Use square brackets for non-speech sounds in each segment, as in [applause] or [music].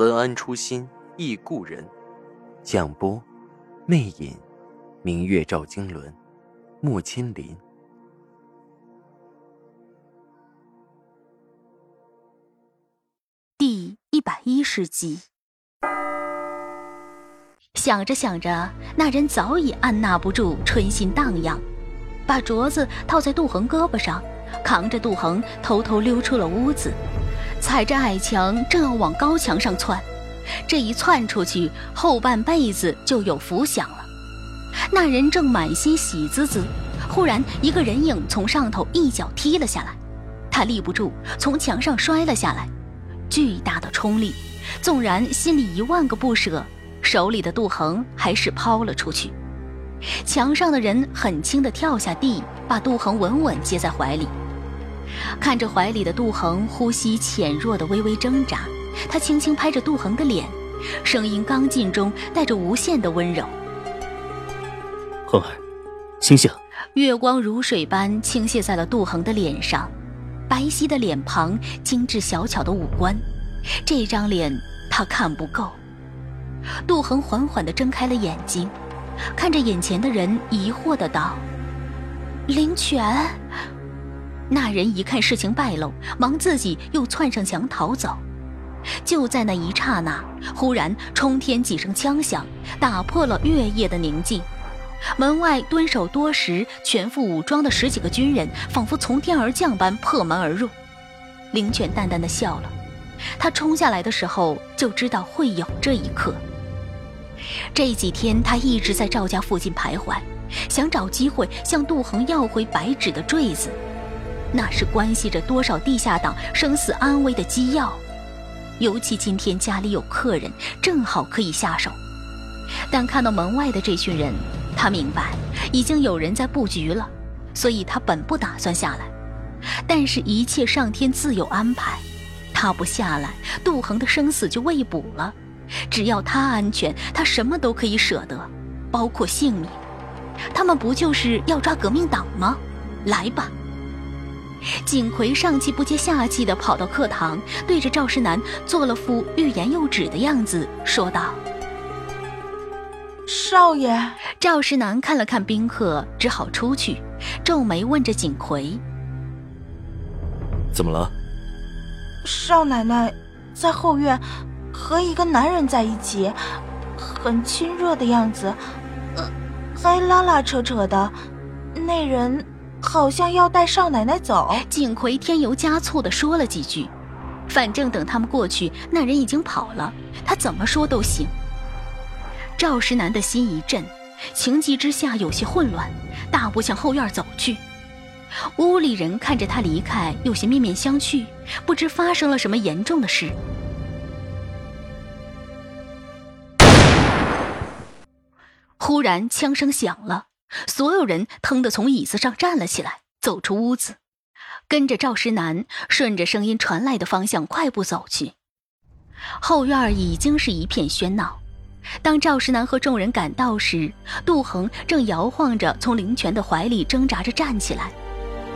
文安初心忆故人，蒋波魅影，明月照经纶，木千林。第一百一十集，想着想着，那人早已按捺不住春心荡漾。把镯子套在杜恒胳膊上，扛着杜恒偷偷溜出了屋子，踩着矮墙正要往高墙上窜。这一窜出去，后半辈子就有福享了。那人正满心喜滋滋，忽然一个人影从上头一脚踢了下来，他立不住，从墙上摔了下来。巨大的冲力，纵然心里一万个不舍，手里的杜恒还是抛了出去。墙上的人很轻地跳下地，把杜恒稳稳接在怀里。看着怀里的杜恒，呼吸浅弱的微微挣扎，他轻轻拍着杜恒的脸，声音刚劲中带着无限的温柔：“恒儿，醒醒！”月光如水般倾泻在了杜恒的脸上，白皙的脸庞，精致小巧的五官，这张脸他看不够。杜恒缓缓地睁开了眼睛。看着眼前的人，疑惑的道：“灵泉。”那人一看事情败露，忙自己又窜上墙逃走。就在那一刹那，忽然冲天几声枪响，打破了月夜的宁静。门外蹲守多时、全副武装的十几个军人，仿佛从天而降般破门而入。灵泉淡淡的笑了，他冲下来的时候就知道会有这一刻。这几天，他一直在赵家附近徘徊，想找机会向杜恒要回白纸的坠子，那是关系着多少地下党生死安危的机要。尤其今天家里有客人，正好可以下手。但看到门外的这群人，他明白已经有人在布局了，所以他本不打算下来。但是，一切上天自有安排，他不下来，杜恒的生死就未卜了。只要他安全，他什么都可以舍得，包括性命。他们不就是要抓革命党吗？来吧！景葵上气不接下气地跑到课堂，对着赵世南做了副欲言又止的样子，说道：“少爷。”赵世南看了看宾客，只好出去，皱眉问着锦葵：“怎么了？”少奶奶在后院。和一个男人在一起，很亲热的样子，呃，还拉拉扯扯的。那人好像要带少奶奶走。景葵添油加醋的说了几句，反正等他们过去，那人已经跑了，他怎么说都行。赵石南的心一震，情急之下有些混乱，大步向后院走去。屋里人看着他离开，有些面面相觑，不知发生了什么严重的事。忽然，枪声响了，所有人腾地从椅子上站了起来，走出屋子，跟着赵石南顺着声音传来的方向快步走去。后院已经是一片喧闹。当赵石南和众人赶到时，杜恒正摇晃着从灵泉的怀里挣扎着站起来，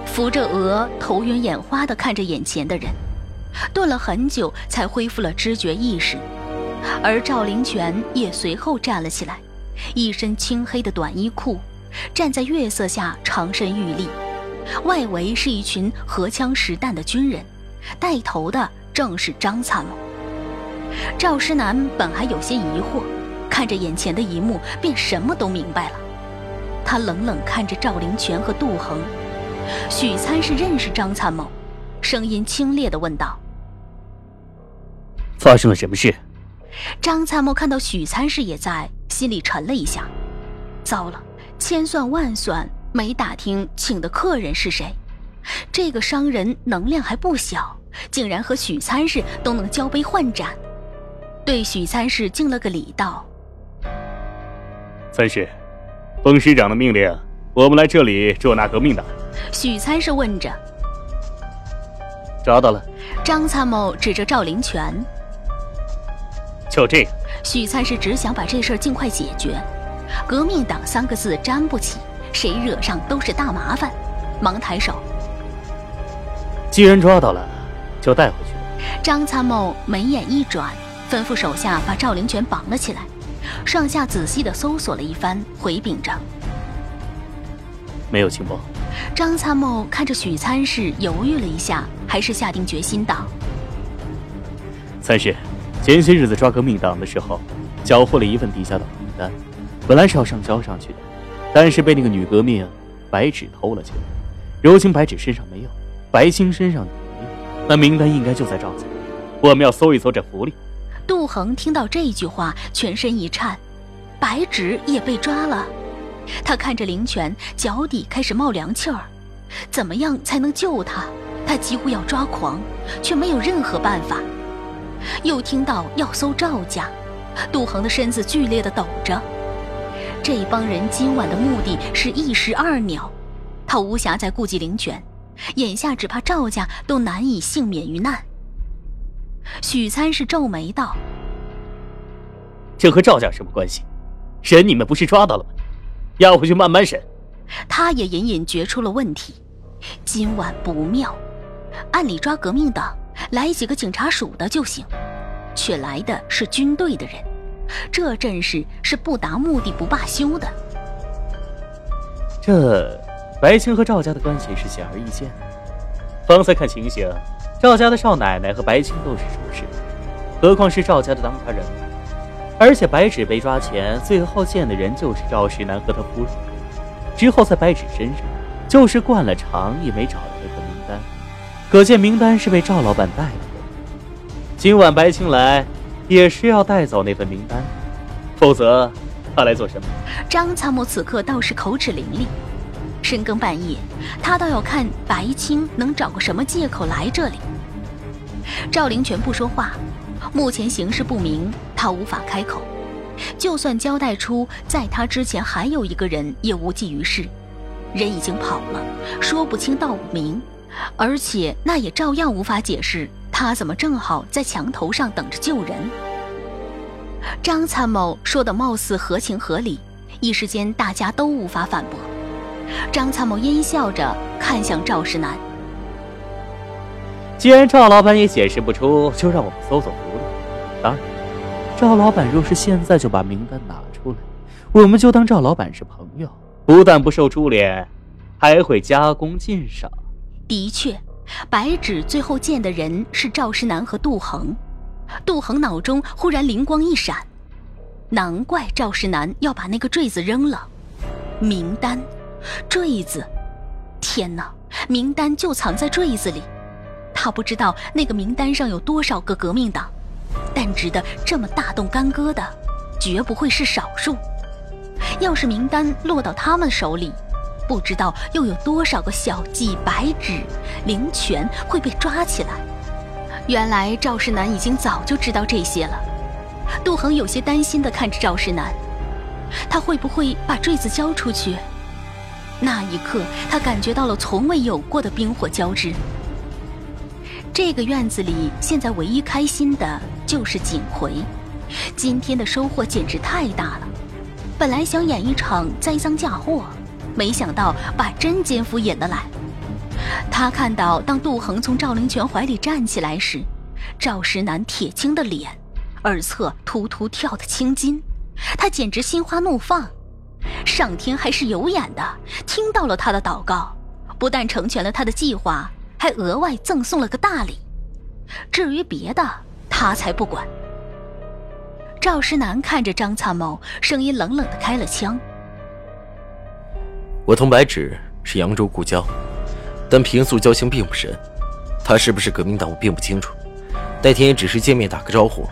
扶着额，头晕眼花地看着眼前的人，顿了很久才恢复了知觉意识。而赵灵泉也随后站了起来。一身青黑的短衣裤，站在月色下，长身玉立。外围是一群荷枪实弹的军人，带头的正是张参谋。赵师南本还有些疑惑，看着眼前的一幕，便什么都明白了。他冷冷看着赵灵泉和杜恒，许参是认识张参谋，声音清冽的问道：“发生了什么事？”张参谋看到许参事也在。心里沉了一下，糟了，千算万算没打听请的客人是谁。这个商人能量还不小，竟然和许参事都能交杯换盏。对许参事敬了个礼，道：“参事，封师长的命令，我们来这里捉拿革命党。”许参事问着：“抓到了？”张参谋指着赵灵泉：“就这个。”许参事只想把这事儿尽快解决。革命党三个字沾不起，谁惹上都是大麻烦。忙抬手：“既然抓到了，就带回去。”张参谋眉眼一转。吩咐手下把赵灵泉绑了起来，上下仔细的搜索了一番，回禀着：“没有情报。”张参谋看着许参事，犹豫了一下，还是下定决心道：“参事，前些日子抓革命党的时候，缴获了一份地下党名单，本来是要上交上去的，但是被那个女革命白纸偷了去了。如今白纸身上没有，白星身上也没有，那名单应该就在赵家。我们要搜一搜这府里。”杜恒听到这句话，全身一颤，白纸也被抓了。他看着灵泉，脚底开始冒凉气儿。怎么样才能救他？他几乎要抓狂，却没有任何办法。又听到要搜赵家，杜恒的身子剧烈的抖着。这帮人今晚的目的是一石二鸟，他无暇再顾及灵泉，眼下只怕赵家都难以幸免于难。许参事皱眉道：“这和赵家什么关系？人你们不是抓到了吗？押回去慢慢审。”他也隐隐觉出了问题，今晚不妙。按理抓革命党，来几个警察署的就行，却来的是军队的人，这阵势是不达目的不罢休的。这白青和赵家的关系是显而易见的，方才看情形。赵家的少奶奶和白青都是主事，何况是赵家的当家人而且白纸被抓前，最后见的人就是赵世南和他夫人。之后在白纸身上，就是灌了肠也没找到那份名单，可见名单是被赵老板带来。今晚白青来，也是要带走那份名单，否则他来做什么？张参谋此刻倒是口齿伶俐。深更半夜，他倒要看白青能找个什么借口来这里。赵灵泉不说话，目前形势不明，他无法开口。就算交代出在他之前还有一个人，也无济于事。人已经跑了，说不清道不明，而且那也照样无法解释他怎么正好在墙头上等着救人。张参谋说的貌似合情合理，一时间大家都无法反驳。张参谋阴笑着看向赵世南。既然赵老板也解释不出，就让我们搜搜狐狸。当然，赵老板若是现在就把名单拿出来，我们就当赵老板是朋友，不但不受株连，还会加功晋赏。的确，白纸最后见的人是赵世南和杜恒。杜恒脑中忽然灵光一闪，难怪赵世南要把那个坠子扔了。名单，坠子，天哪！名单就藏在坠子里。他不知道那个名单上有多少个革命党，但值得这么大动干戈的，绝不会是少数。要是名单落到他们手里，不知道又有多少个小妓白纸灵泉会被抓起来。原来赵世南已经早就知道这些了。杜恒有些担心地看着赵世南，他会不会把坠子交出去？那一刻，他感觉到了从未有过的冰火交织。这个院子里，现在唯一开心的就是景回。今天的收获简直太大了。本来想演一场栽赃嫁祸，没想到把真奸夫引了来。他看到，当杜恒从赵灵泉怀里站起来时，赵石南铁青的脸，耳侧突突跳的青筋，他简直心花怒放。上天还是有眼的，听到了他的祷告，不但成全了他的计划。还额外赠送了个大礼，至于别的，他才不管。赵石南看着张参谋，声音冷冷的开了枪：“我同白芷是扬州故交，但平素交情并不深。他是不是革命党，我并不清楚。那天也只是见面打个招呼。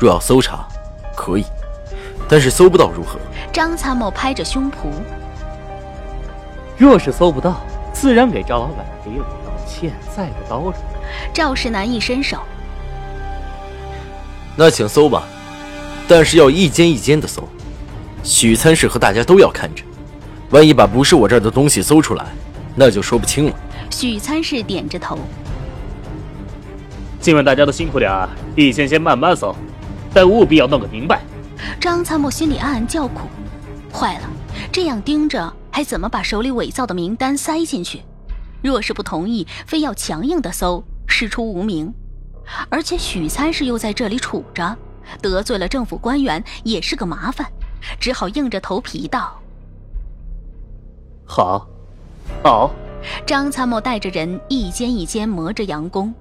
若要搜查，可以，但是搜不到如何？”张参谋拍着胸脯：“若是搜不到，自然给赵老板赔礼道歉再不刀着。赵世南一伸手，那请搜吧，但是要一间一间的搜。许参事和大家都要看着，万一把不是我这儿的东西搜出来，那就说不清了。许参事点着头。今晚大家都辛苦点儿，一间间慢慢搜，但务必要弄个明白。张参谋心里暗暗叫苦，坏了，这样盯着还怎么把手里伪造的名单塞进去？若是不同意，非要强硬的搜，师出无名。而且许参事又在这里杵着，得罪了政府官员也是个麻烦。只好硬着头皮道：“好，好。”张参谋带着人一间一间磨着洋工，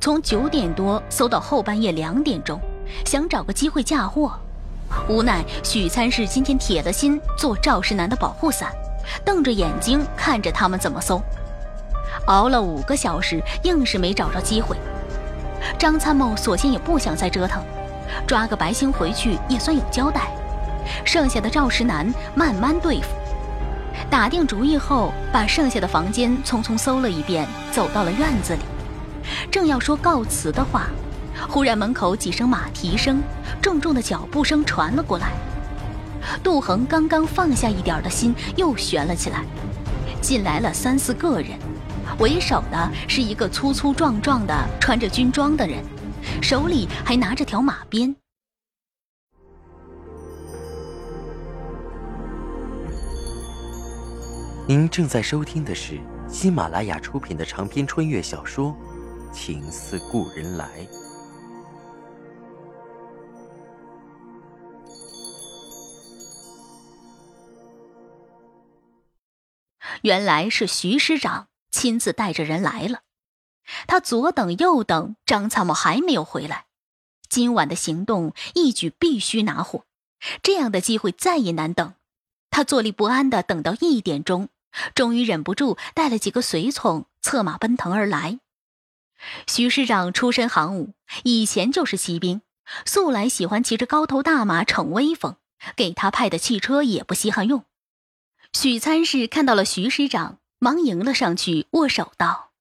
从九点多搜到后半夜两点钟，想找个机会嫁祸。无奈许参事今天铁了心做赵世南的保护伞，瞪着眼睛看着他们怎么搜。熬了五个小时，硬是没找着机会。张参谋索性也不想再折腾，抓个白星回去也算有交代。剩下的赵石南慢慢对付。打定主意后，把剩下的房间匆匆搜了一遍，走到了院子里。正要说告辞的话，忽然门口几声马蹄声、重重的脚步声传了过来。杜恒刚刚放下一点的心又悬了起来。进来了三四个人，为首的是一个粗粗壮壮的、穿着军装的人，手里还拿着条马鞭。您正在收听的是喜马拉雅出品的长篇穿越小说《情似故人来》。原来是徐师长亲自带着人来了，他左等右等，张参谋还没有回来。今晚的行动一举必须拿货，这样的机会再也难等。他坐立不安的等到一点钟。终于忍不住，带了几个随从策马奔腾而来。徐师长出身行伍，以前就是骑兵，素来喜欢骑着高头大马逞威风，给他派的汽车也不稀罕用。许参事看到了徐师长，忙迎了上去，握手道：“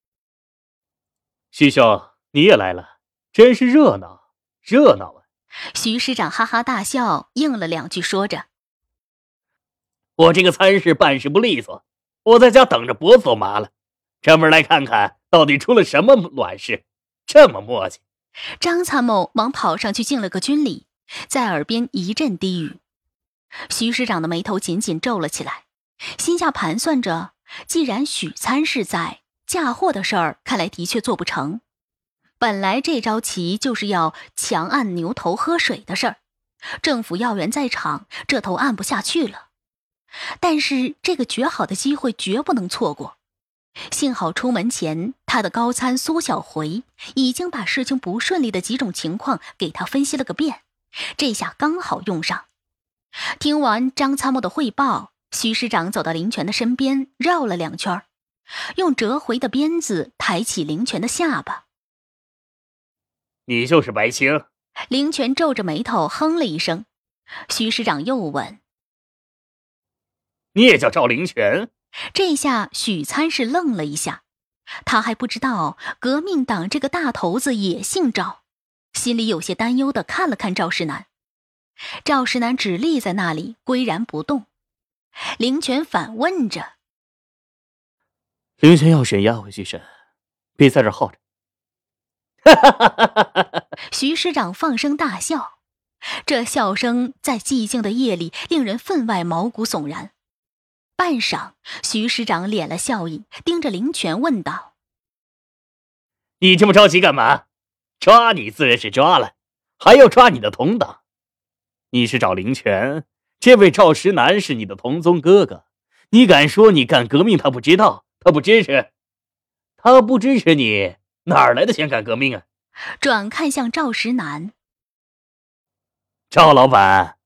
徐兄，你也来了，真是热闹，热闹啊！”徐师长哈哈大笑，应了两句，说着：“我这个参事办事不利索。”我在家等着，脖子都麻了，专门来看看到底出了什么卵事，这么磨叽。张参谋忙跑上去敬了个军礼，在耳边一阵低语。徐师长的眉头紧紧皱了起来，心下盘算着：既然许参事在，嫁祸的事儿看来的确做不成。本来这招棋就是要强按牛头喝水的事儿，政府要员在场，这头按不下去了。但是这个绝好的机会绝不能错过。幸好出门前，他的高参苏小回已经把事情不顺利的几种情况给他分析了个遍，这下刚好用上。听完张参谋的汇报，徐师长走到林泉的身边，绕了两圈，用折回的鞭子抬起林泉的下巴。你就是白青？林泉皱着眉头哼了一声。徐师长又问。你也叫赵灵泉？这下许参事愣了一下，他还不知道革命党这个大头子也姓赵，心里有些担忧的看了看赵世南。赵世南只立在那里，岿然不动。灵泉反问着：“灵泉要审押回去审，别在这耗着。[laughs] ”徐师长放声大笑，这笑声在寂静的夜里令人分外毛骨悚然。半晌，徐师长敛了笑意，盯着林泉问道：“你这么着急干嘛？抓你自然是抓了，还要抓你的同党。你是找林泉，这位赵石南是你的同宗哥哥。你敢说你干革命他不知道，他不支持？他不支持你，哪来的钱干革命啊？”转看向赵石南，赵老板，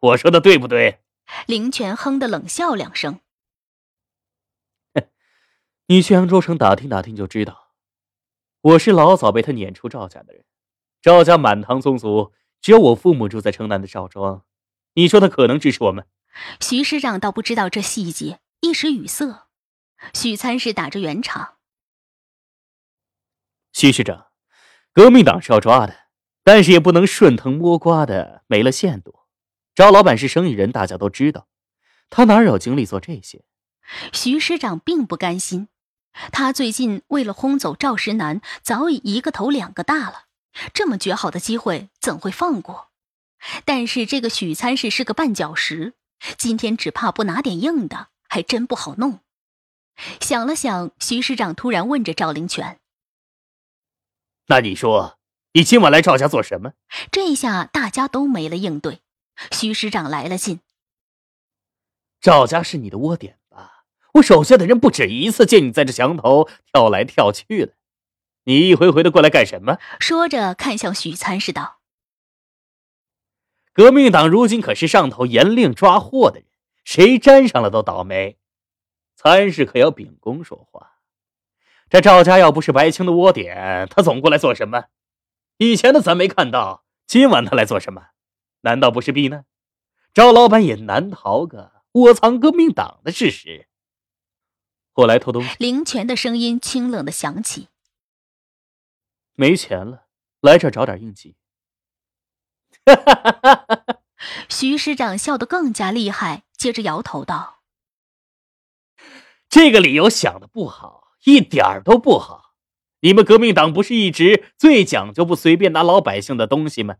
我说的对不对？林泉哼的冷笑两声：“ [laughs] 你去扬州城打听打听就知道，我是老早被他撵出赵家的人。赵家满堂宗族，只有我父母住在城南的赵庄。你说他可能支持我们？”徐师长倒不知道这细节，一时语塞。许参事打着圆场：“徐师长，革命党是要抓的，但是也不能顺藤摸瓜的没了限度。赵老板是生意人，大家都知道，他哪有精力做这些？徐师长并不甘心，他最近为了轰走赵石南，早已一个头两个大了，这么绝好的机会怎会放过？但是这个许参事是个绊脚石，今天只怕不拿点硬的，还真不好弄。想了想，徐师长突然问着赵灵泉：“那你说，你今晚来赵家做什么？”这下大家都没了应对。徐师长来了信：“赵家是你的窝点吧？我手下的人不止一次见你在这墙头跳来跳去的，你一回回的过来干什么？”说着看向许参事道：“革命党如今可是上头严令抓获的人，谁沾上了都倒霉。参事可要秉公说话。这赵家要不是白青的窝点，他总过来做什么？以前的咱没看到，今晚他来做什么？”难道不是避难？赵老板也难逃个窝藏革命党的事实。我来偷东西。林泉的声音清冷的响起：“没钱了，来这找点应急。[laughs] ”徐师长笑得更加厉害，接着摇头道：“这个理由想的不好，一点儿都不好。你们革命党不是一直最讲究不随便拿老百姓的东西吗？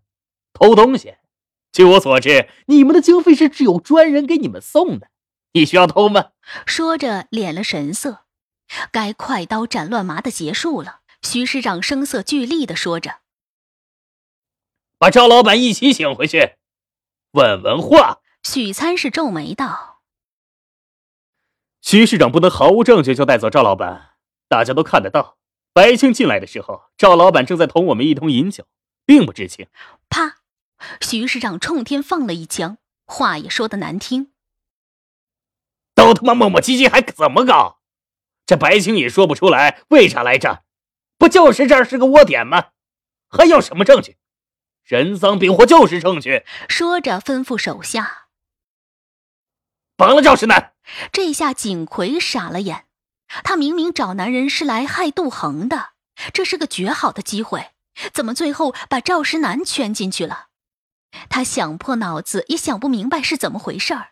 偷东西。”据我所知，你们的经费是只有专人给你们送的，你需要偷吗？说着，敛了神色。该快刀斩乱麻的结束了。徐师长声色俱厉的说着：“把赵老板一起请回去，问问话。”许参事皱眉道：“徐市长不能毫无证据就带走赵老板，大家都看得到，白青进来的时候，赵老板正在同我们一同饮酒，并不知情。”啪。徐师长冲天放了一枪，话也说的难听。都他妈磨磨唧唧，还怎么搞？这白青也说不出来为啥来这儿，不就是这儿是个窝点吗？还要什么证据？人赃并获就是证据。说着，吩咐手下绑了赵石南。这下景葵傻了眼，他明明找男人是来害杜恒的，这是个绝好的机会，怎么最后把赵石南圈进去了？他想破脑子也想不明白是怎么回事儿，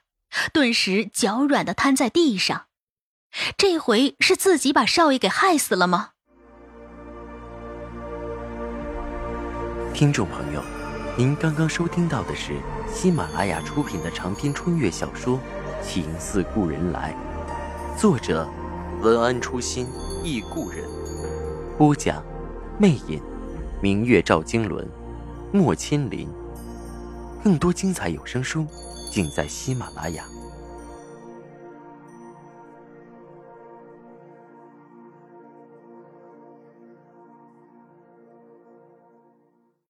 顿时脚软的瘫在地上。这回是自己把少爷给害死了吗？听众朋友，您刚刚收听到的是喜马拉雅出品的长篇穿越小说《情似故人来》，作者文安初心忆故人，播讲魅影，明月照经纶，莫千林。更多精彩有声书，尽在喜马拉雅。